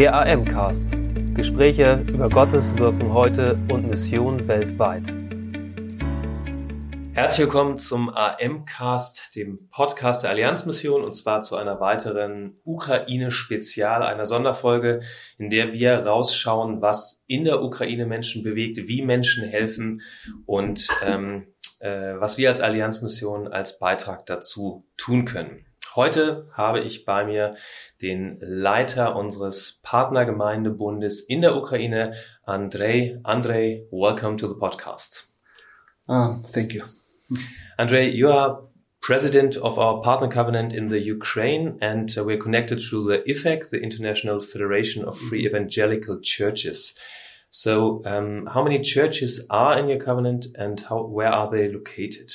Der AM-Cast. Gespräche über Gottes Wirken heute und Mission weltweit. Herzlich willkommen zum AM-Cast, dem Podcast der Allianzmission, und zwar zu einer weiteren Ukraine-Spezial, einer Sonderfolge, in der wir rausschauen, was in der Ukraine Menschen bewegt, wie Menschen helfen und ähm, äh, was wir als Allianzmission als Beitrag dazu tun können. Heute habe ich bei mir den Leiter unseres Partnergemeindebundes in der Ukraine, Andrei. Andrei, welcome to the podcast. Uh, thank you. Andrei, you are president of our partner covenant in the Ukraine, and uh, we're connected through the IFEC, the International Federation of Free Evangelical Churches. So, um, how many churches are in your covenant, and how where are they located?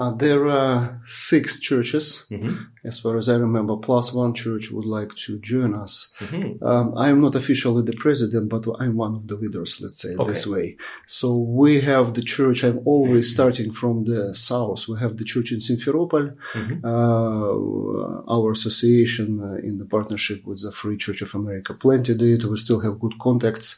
Uh, there are six churches, Mhm. as far as I remember, plus one church would like to join us. Mhm. Um, I am not officially the president, but I'm one of the leaders, let's say Okay. this way. So we have the church, I'm always starting from the south. We have the church in Simferopol, Mhm. uh, our association uh, in the partnership with the Free Church of America planted it. We still have good contacts.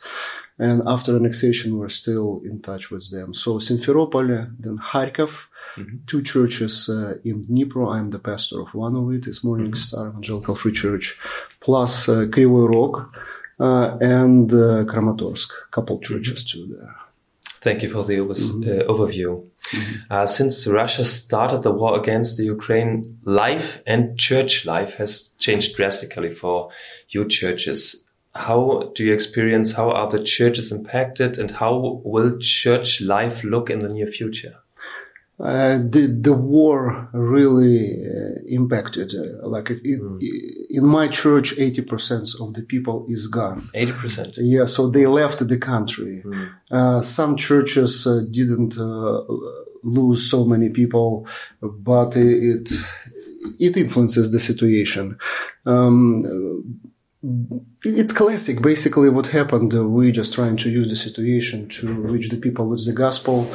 And after annexation, we're still in touch with them. So Simferopol, then Kharkov, Mhm. two churches uh, in Dnipro. I'm the pastor of one of it. It's Morning Mm-hmm. Star Evangelical Free Church, plus uh, Kryvyi Rog uh, and uh, Kramatorsk, couple Mm-hmm. churches too there. Thank you for the Mhm. uh, overview. Uh, since Russia started the war against the Ukraine, life and church life has changed drastically for your churches. How do you experience? How are the churches impacted, and how will church life look in the near future? Uh, the the war really uh, impacted. Uh, like in, in my church, eighty percent of the people is gone. Eighty percent. Yeah, so they left the country. Mm. Uh, some churches uh, didn't uh, lose so many people, but it it influences the situation. Um, it's classic. Basically, what happened, uh, we just trying to use the situation to reach the people with the gospel,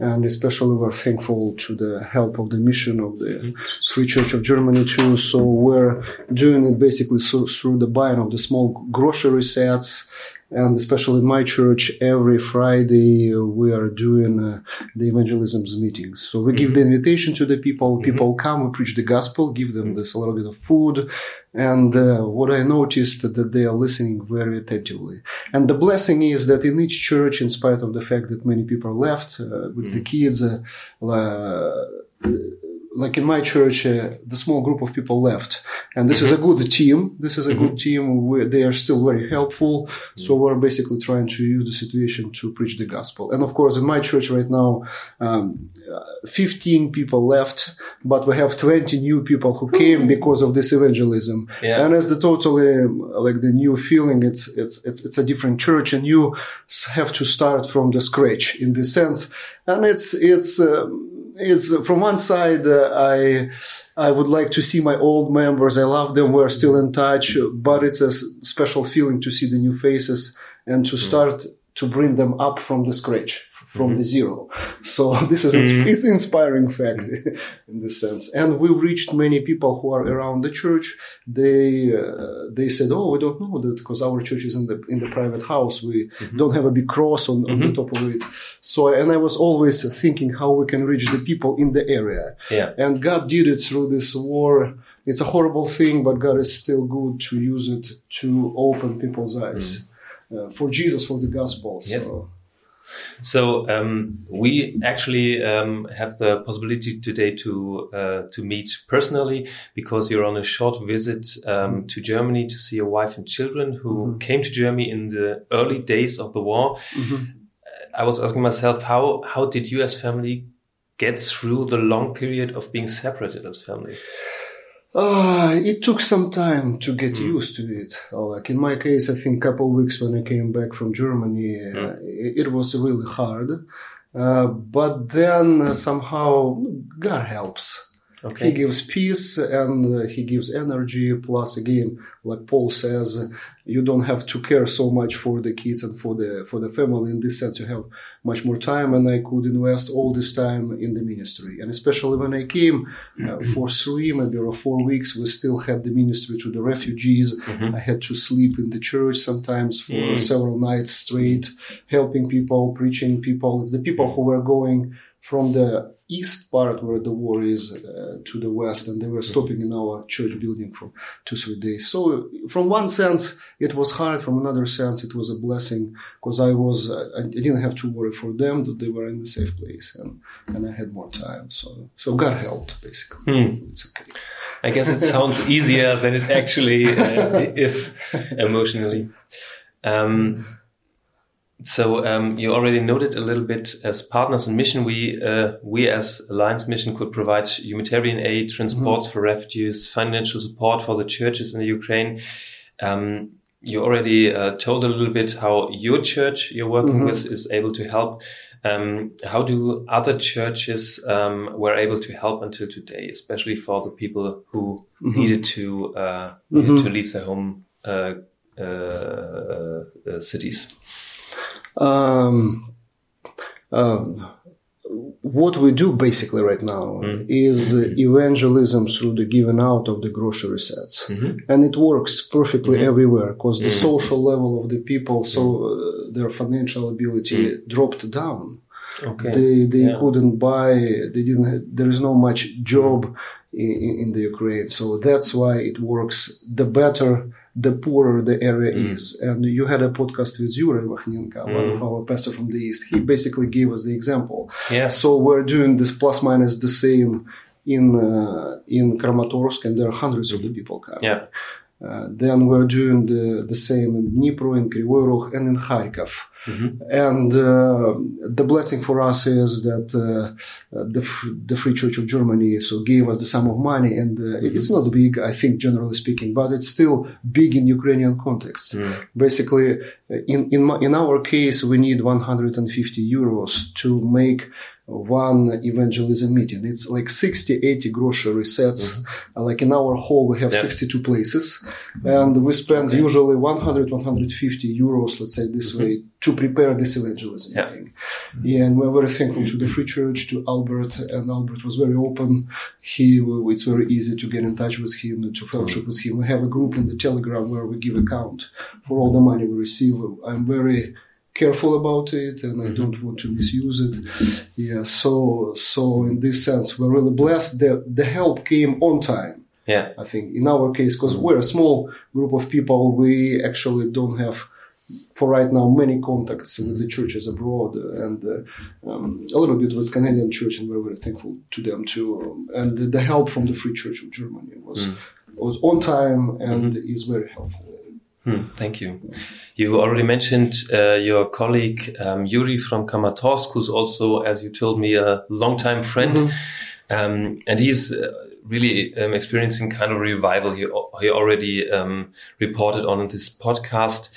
and especially we're thankful to the help of the mission of the Free Church of Germany too. So we're doing it basically so, through the buying of the small grocery sets, and especially in my church, every Friday we are doing uh, the evangelism meetings. So we give the invitation to the people. People come, we preach the gospel, give them this a little bit of food, and uh, what I noticed that they are listening very attentively. And the blessing is that in each church, in spite of the fact that many people left uh, with the kids, uh, uh, like in my church, uh, the small group of people left, and this is a good team. This is a good team. We, they are still very helpful. So we're basically trying to use the situation to preach the gospel. And of course, in my church right now, um, uh, 15 people left, but we have 20 new people who came because of this evangelism. Yeah. And as the totally um, like the new feeling, it's it's it's it's a different church, and you have to start from the scratch in this sense. And it's it's. Um, it's uh, from one side uh, i i would like to see my old members. I love them. We're still in touch but it's a special feeling to see the new faces and to start to bring them up from the scratch from the zero. So this is ins- it's inspiring fact in this sense. And we've reached many people who are around the church. They uh, they said oh we don't know that because our church is in the in the private house. We don't have a big cross on, on the top of it. So and i was always thinking how we can reach the people in the area. Yeah. and god did it through this war. It's a horrible thing but god is still good to use it to open people's eyes. Uh, for jesus for the gospel Yes. so So um, we actually um, have the possibility today to uh, to meet personally because you're on a short visit um, to Germany to see your wife and children who came to Germany in the early days of the war. I was asking myself how how did you as family get through the long period of being separated as family? Uh, it took some time to get used to it. Like in my case, I think a couple weeks when I came back from Germany, uh, it, it was really hard. Uh, but then uh, somehow God helps. Okay. He gives peace and uh, he gives energy. Plus, again, like Paul says, you don't have to care so much for the kids and for the for the family. In this sense, you have much more time, and I could invest all this time in the ministry. And especially when I came uh, for three, maybe or four weeks, we still had the ministry to the refugees. Mm-hmm. I had to sleep in the church sometimes for mm. several nights straight, helping people, preaching people. It's the people who were going from the east part where the war is uh, to the west and they were stopping in our church building for two three days. So from one sense it was hard. From another sense it was a blessing because i was uh, i didn't have to worry for them that they were in a safe place and and i had more time. So so god helped basically. Hmm. it's okay. I guess it sounds easier than it actually uh, is emotionally. Um, so um, you already noted a little bit as partners in mission, we uh, we as Alliance Mission could provide humanitarian aid, transports mm -hmm. for refugees, financial support for the churches in the Ukraine. Um, you already uh, told a little bit how your church you're working mm -hmm. with is able to help. Um, how do other churches um, were able to help until today, especially for the people who mm -hmm. needed to uh, needed mm-hmm. to leave their home uh, uh, uh, cities? Um, um, what we do basically right now mm. is evangelism through the giving out of the grocery sets mm-hmm. and it works perfectly mm-hmm. everywhere because the mm. social level of the people so mm. uh, their financial ability mm. dropped down okay. they they yeah. couldn't buy they didn't have, there is no much job in, in the ukraine so that's why it works the better the poorer the area mm. is. And you had a podcast with Yuri Vachnenko, mm. one of our pastors from the East. He basically gave us the example. Yeah. So we're doing this plus minus the same in uh, in Kramatorsk, and there are hundreds of the people coming. Yeah. Uh, then we're doing the, the same in Dnipro, in Kryvyi Rog, and in Kharkov. Mm-hmm. And uh, the blessing for us is that uh, the the Free Church of Germany so gave us the sum of money, and uh, mm-hmm. it's not big, I think, generally speaking, but it's still big in Ukrainian context. Mm. Basically, in in my, in our case, we need 150 euros to make one evangelism meeting. It's like 60, 80 grocery sets. Mm-hmm. Like in our hall, we have yeah. 62 places and we spend okay. usually 100, 150 euros, let's say this mm-hmm. way, to prepare this evangelism yeah. meeting. Yeah, and we're very thankful to the Free Church, to Albert, and Albert was very open. He, it's very easy to get in touch with him, to fellowship with him. We have a group in the Telegram where we give account for all the money we receive. I'm very careful about it and I mm-hmm. don't want to misuse it. Yeah, so so in this sense, we're really blessed that the help came on time. Yeah, I think in our case, because we're a small group of people, we actually don't have. For right now, many contacts with the churches abroad, and uh, um, a little bit with Canadian church, and we're very thankful to them too. Um, and the, the, help from the Free Church of Germany was mm. was on time and mm-hmm. is very helpful. Hmm, thank you. You already mentioned uh, your colleague um, Yuri from Kramatorsk, who's also, as you told me, a longtime friend, mm -hmm. um, and he's uh, really um, experiencing kind of revival. He he already um, reported on this podcast.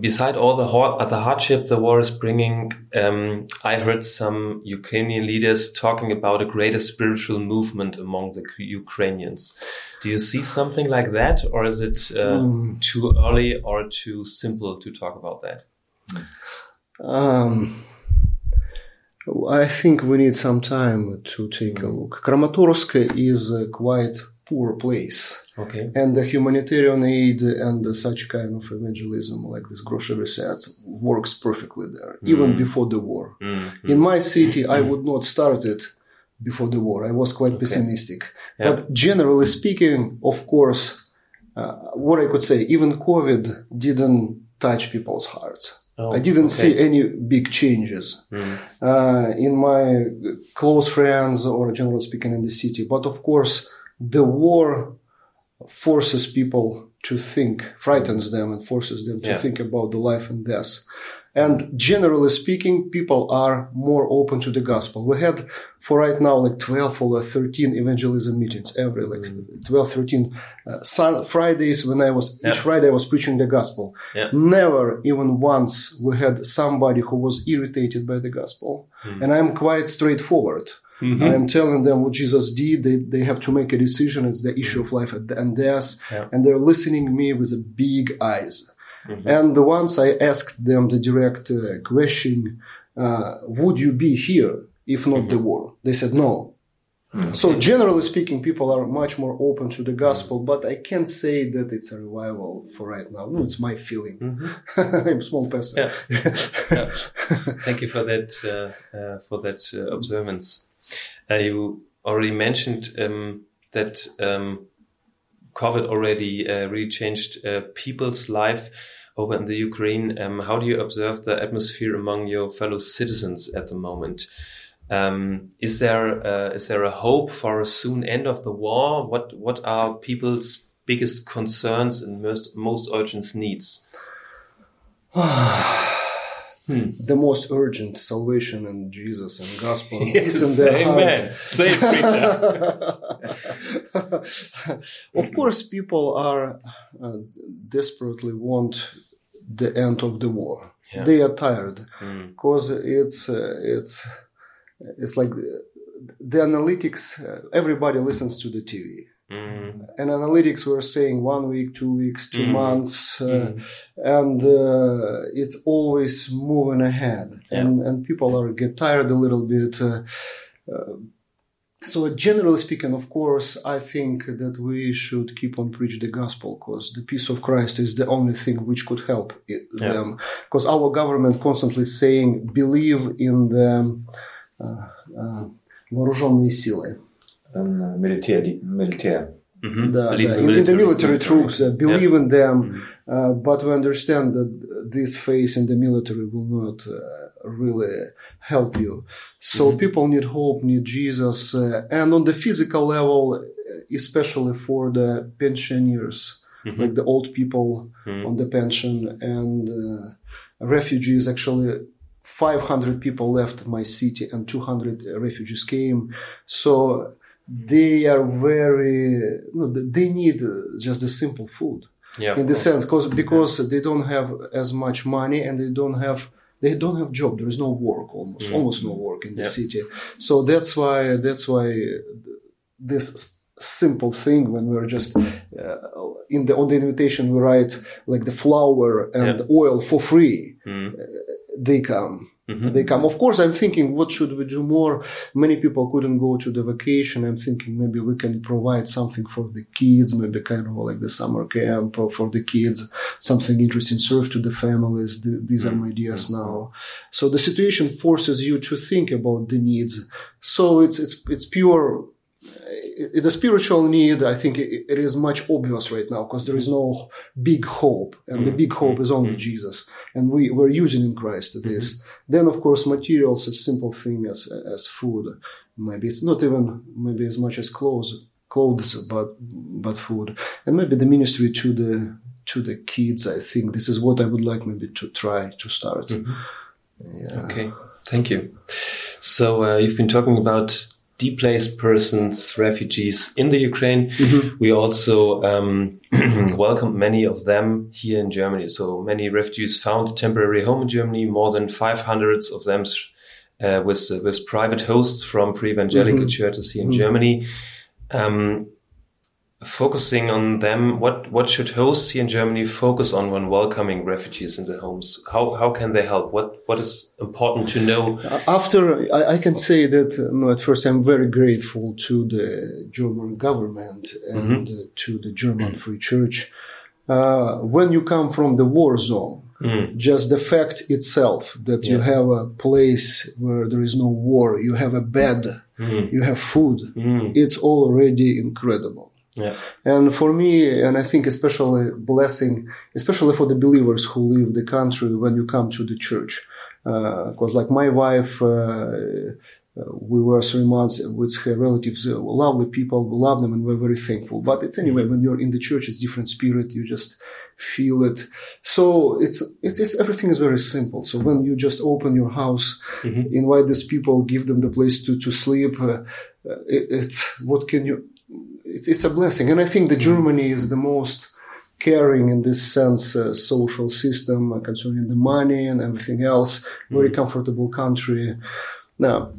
Beside all the, uh, the hardship the war is bringing, um, I heard some Ukrainian leaders talking about a greater spiritual movement among the Ukrainians. Do you see something like that, or is it uh, mm. too early or too simple to talk about that? Um, I think we need some time to take a look. Kramatorsk is quite poor place. Okay. And the humanitarian aid and such kind of evangelism, like this grocery sets, works perfectly there, mm. even before the war. Mm. In my city, I would not start it before the war. I was quite okay. pessimistic. Yeah. But generally speaking, of course, uh, what I could say, even COVID didn't touch people's hearts. Oh, I didn't okay. see any big changes mm. uh, in my close friends or generally speaking in the city. But of course, the war forces people to think, frightens them, and forces them to yeah. think about the life and death. And generally speaking, people are more open to the gospel. We had for right now like 12 or 13 evangelism meetings every like mm. 12, 13 uh, sun, Fridays when I was, yeah. each Friday I was preaching the gospel. Yeah. Never even once we had somebody who was irritated by the gospel. Mm. And I'm quite straightforward. Mm-hmm. I'm telling them what Jesus did. They, they have to make a decision. It's the issue of life and death. Yeah. And they're listening me with a big eyes. Mm-hmm. And once I asked them the direct uh, question, uh, would you be here if not mm-hmm. the war? They said no. Mm-hmm. So generally speaking, people are much more open to the gospel, mm-hmm. but I can't say that it's a revival for right now. No, it's my feeling. Mm-hmm. I'm a small person. Yeah. yeah. Thank you for that uh, uh, for that uh, observance. Uh, you already mentioned um, that um, COVID already uh, really changed uh, people's life over in the Ukraine. Um, how do you observe the atmosphere among your fellow citizens at the moment? Um, is there uh, is there a hope for a soon end of the war? What what are people's biggest concerns and most most urgent needs? hmm. The most urgent salvation and Jesus and gospel yes, is in their amen. heart. Say preacher. of course, people are uh, desperately want the end of the war. Yeah. They are tired because hmm. it's uh, it's it's like the analytics uh, everybody listens to the tv mm. and analytics were saying one week two weeks two mm. months uh, mm. and uh, it's always moving ahead yeah. and and people are get tired a little bit uh, uh, so generally speaking of course i think that we should keep on preach the gospel because the peace of christ is the only thing which could help it, yeah. them because our government constantly saying believe in the вооруженные силы. Military, military. Mm-hmm. The, the, in, in, the military troops, uh, believe yeah. in them, mm-hmm. uh, but we understand that this phase in the military will not uh, really help you. So mm-hmm. people need hope, need Jesus, uh, and on the physical level, especially for the pensioners, mm-hmm. like the old people mm-hmm. on the pension and uh, refugees, actually 500 people left my city and 200 refugees came. So they are very, no, they need just the simple food. Yeah, in the sense, cause, because yeah. they don't have as much money and they don't have they don't have job. There is no work almost, mm. almost no work in the yeah. city. So that's why that's why this simple thing when we're just uh, in the on the invitation we write like the flour and oil for free. Mm. Uh, they come. Mm-hmm. They come. Of course, I'm thinking, what should we do more? Many people couldn't go to the vacation. I'm thinking maybe we can provide something for the kids, maybe kind of like the summer camp for the kids, something interesting, serve to the families. The, these are my ideas mm-hmm. now. So the situation forces you to think about the needs. So it's, it's, it's pure the spiritual need, I think it, it is much obvious right now because there is no big hope, and mm-hmm. the big hope is only mm-hmm. Jesus, and we we're using in Christ this. Mm-hmm. Then, of course, materials, such simple thing as as food. Maybe it's not even maybe as much as clothes, clothes, but but food, and maybe the ministry to the to the kids. I think this is what I would like maybe to try to start. Mm-hmm. Yeah. Okay, thank you. So uh, you've been talking about displaced persons, refugees in the Ukraine. Mm-hmm. We also um, welcomed many of them here in Germany. So many refugees found a temporary home in Germany. More than 500 of them uh, with uh, with private hosts from free evangelical mm-hmm. churches here in mm-hmm. Germany. Um, focusing on them, what what should hosts here in Germany focus on when welcoming refugees in their homes? How how can they help? What what is important to know? After I, I can say that uh, no, at first I'm very grateful to the German government and mm-hmm. to the German Free Church. Uh, when you come from the war zone, mm. just the fact itself that yeah. you have a place where there is no war, you have a bed, mm. you have food, mm. it's already incredible. Yeah. And for me, and I think especially blessing, especially for the believers who leave the country when you come to the church. Because, uh, like my wife, uh, we were three months with her relatives, uh, lovely people, we love them and we're very thankful. But it's anyway, when you're in the church, it's different spirit. You just feel it. So it's, it's, it's everything is very simple. So when you just open your house, mm-hmm. invite these people, give them the place to, to sleep, uh, it, it's, what can you, it's, it's a blessing. And I think that Germany is the most caring in this sense uh, social system uh, concerning the money and everything else. Very mm. comfortable country. Now,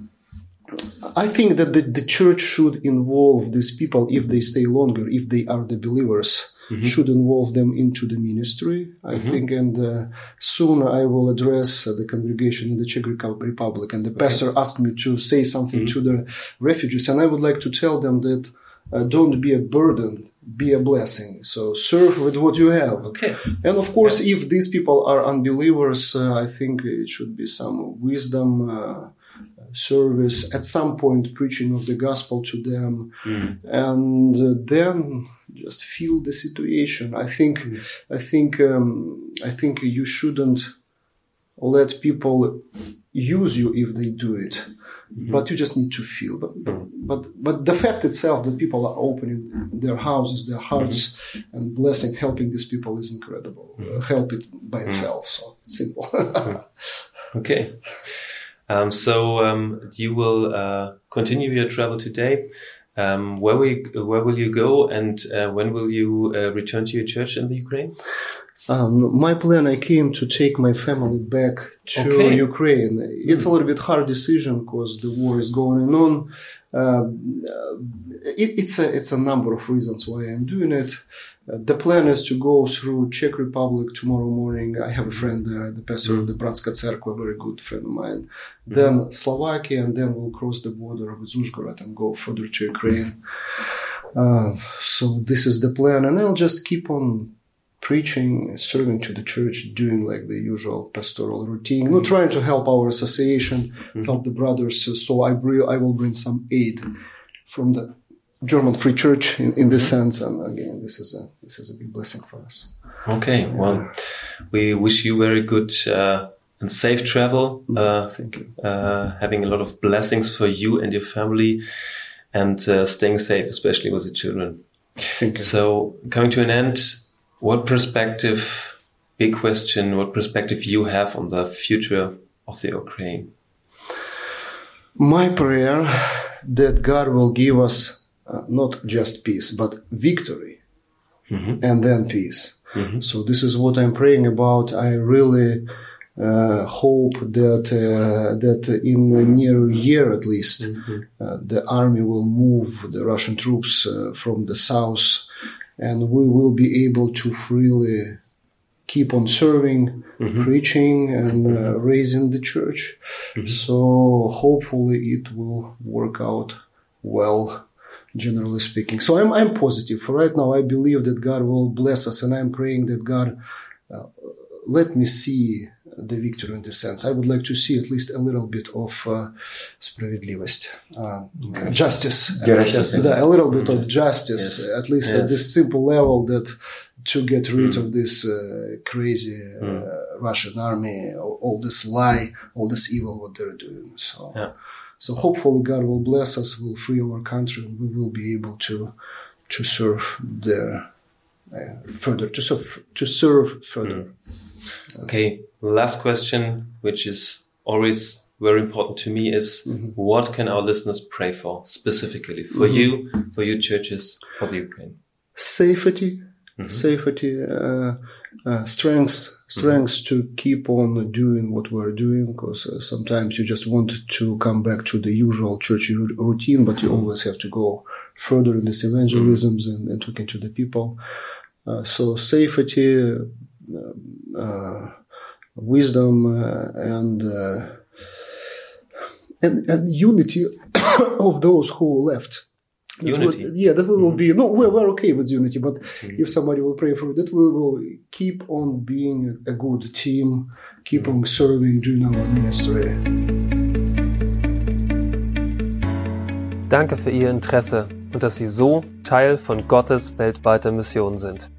I think that the, the church should involve these people if they stay longer, if they are the believers, Mhm. should involve them into the ministry. I Mhm. think, and uh, soon I will address uh, the congregation in the Czech Republic. And the pastor asked me to say something Mhm. to the refugees, and I would like to tell them that uh, don't be a burden, be a blessing. So serve with what you have. Okay. And of course, if these people are unbelievers, uh, I think it should be some wisdom uh, service at some point, preaching of the gospel to them, Mm. and uh, then just feel the situation. I think, Mm. I think, um, I think you shouldn't let people use you if they do it. But you just need to feel. But, but but but the fact itself that people are opening their houses, their hearts, and blessing, helping these people is incredible. Uh, help it by itself. So it's simple. Okay. Um, so um, you will uh, continue your travel today. Um, where will you, where will you go, and uh, when will you uh, return to your church in the Ukraine? Um, my plan, I came to take my family back to Okay. Ukraine. It's a little bit hard decision because the war is going on. Uh, it, it's a it's a number of reasons why I'm doing it. Uh, the plan is to go through Czech Republic tomorrow morning. I have a friend there, the pastor of the Bratska Cerkva, a very good friend of mine. Then Slovakia, and then we'll cross the border with Uzhgorod and go further to Ukraine. Uh, so this is the plan, and I'll just keep on preaching, serving to the church, doing like the usual pastoral routine, not trying to help our association, help the brothers. So, so I, bring, I will bring some aid from the German Free Church in, in this sense. And again, this is a this is a big blessing for us. Okay. Well, we wish you very good uh, and safe travel. Uh, Thank you. uh, having a lot of blessings for you and your family, and uh, staying safe, especially with the children. Thank you. So, coming to an end, what perspective, big question, what perspective you have on the future of the Ukraine? My prayer that God will give us uh, not just peace, but victory Mhm. and then peace. Mhm. So this is what I'm praying about. I really uh, hope that uh, that in a near year at least, uh, the army will move the Russian troops uh, from the south, and we will be able to freely keep on serving, preaching, and uh, raising the church. So hopefully it will work out well generally speaking. So I'm, I'm positive. For right now, I believe that God will bless us, and I'm praying that God uh, let me see the victory in this sense. I would like to see at least a little bit of uh, справедливость, uh, justice. Justice. Да, a little bit of justice, Yes. at least at Yes. this simple level that to get rid of this uh, crazy uh, Russian army, all, all this lie, all this evil, what they're doing. So, Yeah. so hopefully God will bless us, will free our country, and we will be able to to serve there uh, further, to serve to serve further. Mm. Okay, last question, which is always very important to me, is mm-hmm. what can our listeners pray for specifically for mm-hmm. you, for your churches, for the Ukraine? Safety, mm-hmm. safety, uh, uh, strength, strength to keep on doing what we're doing. Because uh, sometimes you just want to come back to the usual church routine, but you always have to go further in this evangelisms and, and talking to the people. Uh, so safety, uh, uh, wisdom, uh, and, uh, and and unity of those who left. That Unity. would- yeah, that we will be. No, we're, we're okay with unity, but if somebody will pray for it, that we will keep on being a good team, keep on serving, doing our ministry. Danke für Ihr Interesse und dass Sie so Teil von Gottes weltweiter Mission sind.